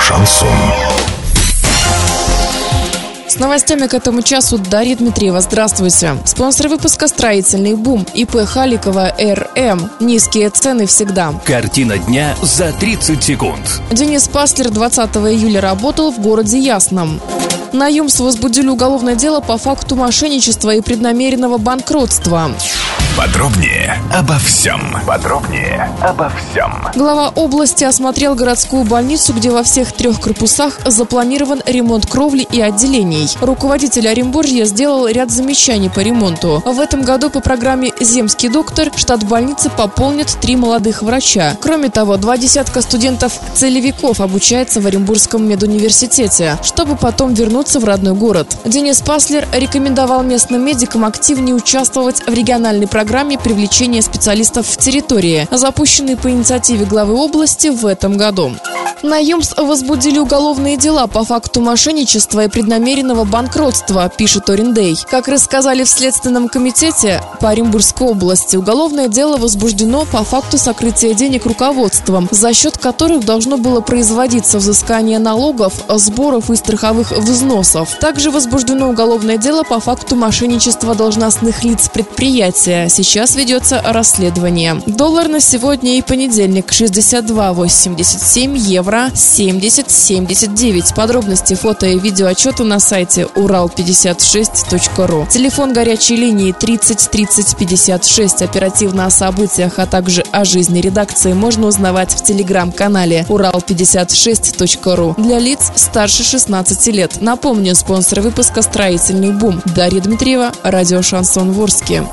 Шансон. С новостями к этому часу Дарья Дмитриева. Здравствуйте. Спонсор выпуска «Строительный бум» ИП Халикова РМ. Низкие цены всегда. Картина дня за 30 секунд. Денис Паслер 20 июля работал в городе Ясном. На ЮМС возбудили уголовное дело по факту мошенничества и преднамеренного банкротства. Подробнее обо всем. Подробнее обо всем. Глава области осмотрел городскую больницу, где во всех трех корпусах запланирован ремонт кровли и отделений. Руководитель Оренбуржья сделал ряд замечаний по ремонту. В этом году по программе «Земский доктор» штат больницы пополнит три молодых врача. Кроме того, два десятка студентов-целевиков обучается в Оренбургском медуниверситете, чтобы потом вернуться в родной город. Денис Паслер рекомендовал местным медикам активнее участвовать в региональной программе программе привлечения специалистов в территории, запущенной по инициативе главы области в этом году. На ЮМС возбудили уголовные дела по факту мошенничества и преднамеренного банкротства, пишет Ориндей. Как рассказали в Следственном комитете по Оренбургской области, уголовное дело возбуждено по факту сокрытия денег руководством, за счет которых должно было производиться взыскание налогов, сборов и страховых взносов. Также возбуждено уголовное дело по факту мошенничества должностных лиц предприятия. Сейчас ведется расследование. Доллар на сегодня и понедельник 62,87 евро евро 7079. Подробности фото и видео отчета на сайте урал56.ру. Телефон горячей линии 30 30 56. Оперативно о событиях, а также о жизни редакции можно узнавать в телеграм-канале урал56.ру для лиц старше 16 лет. Напомню, спонсор выпуска «Строительный бум». Дарья Дмитриева, радио «Шансон Ворске».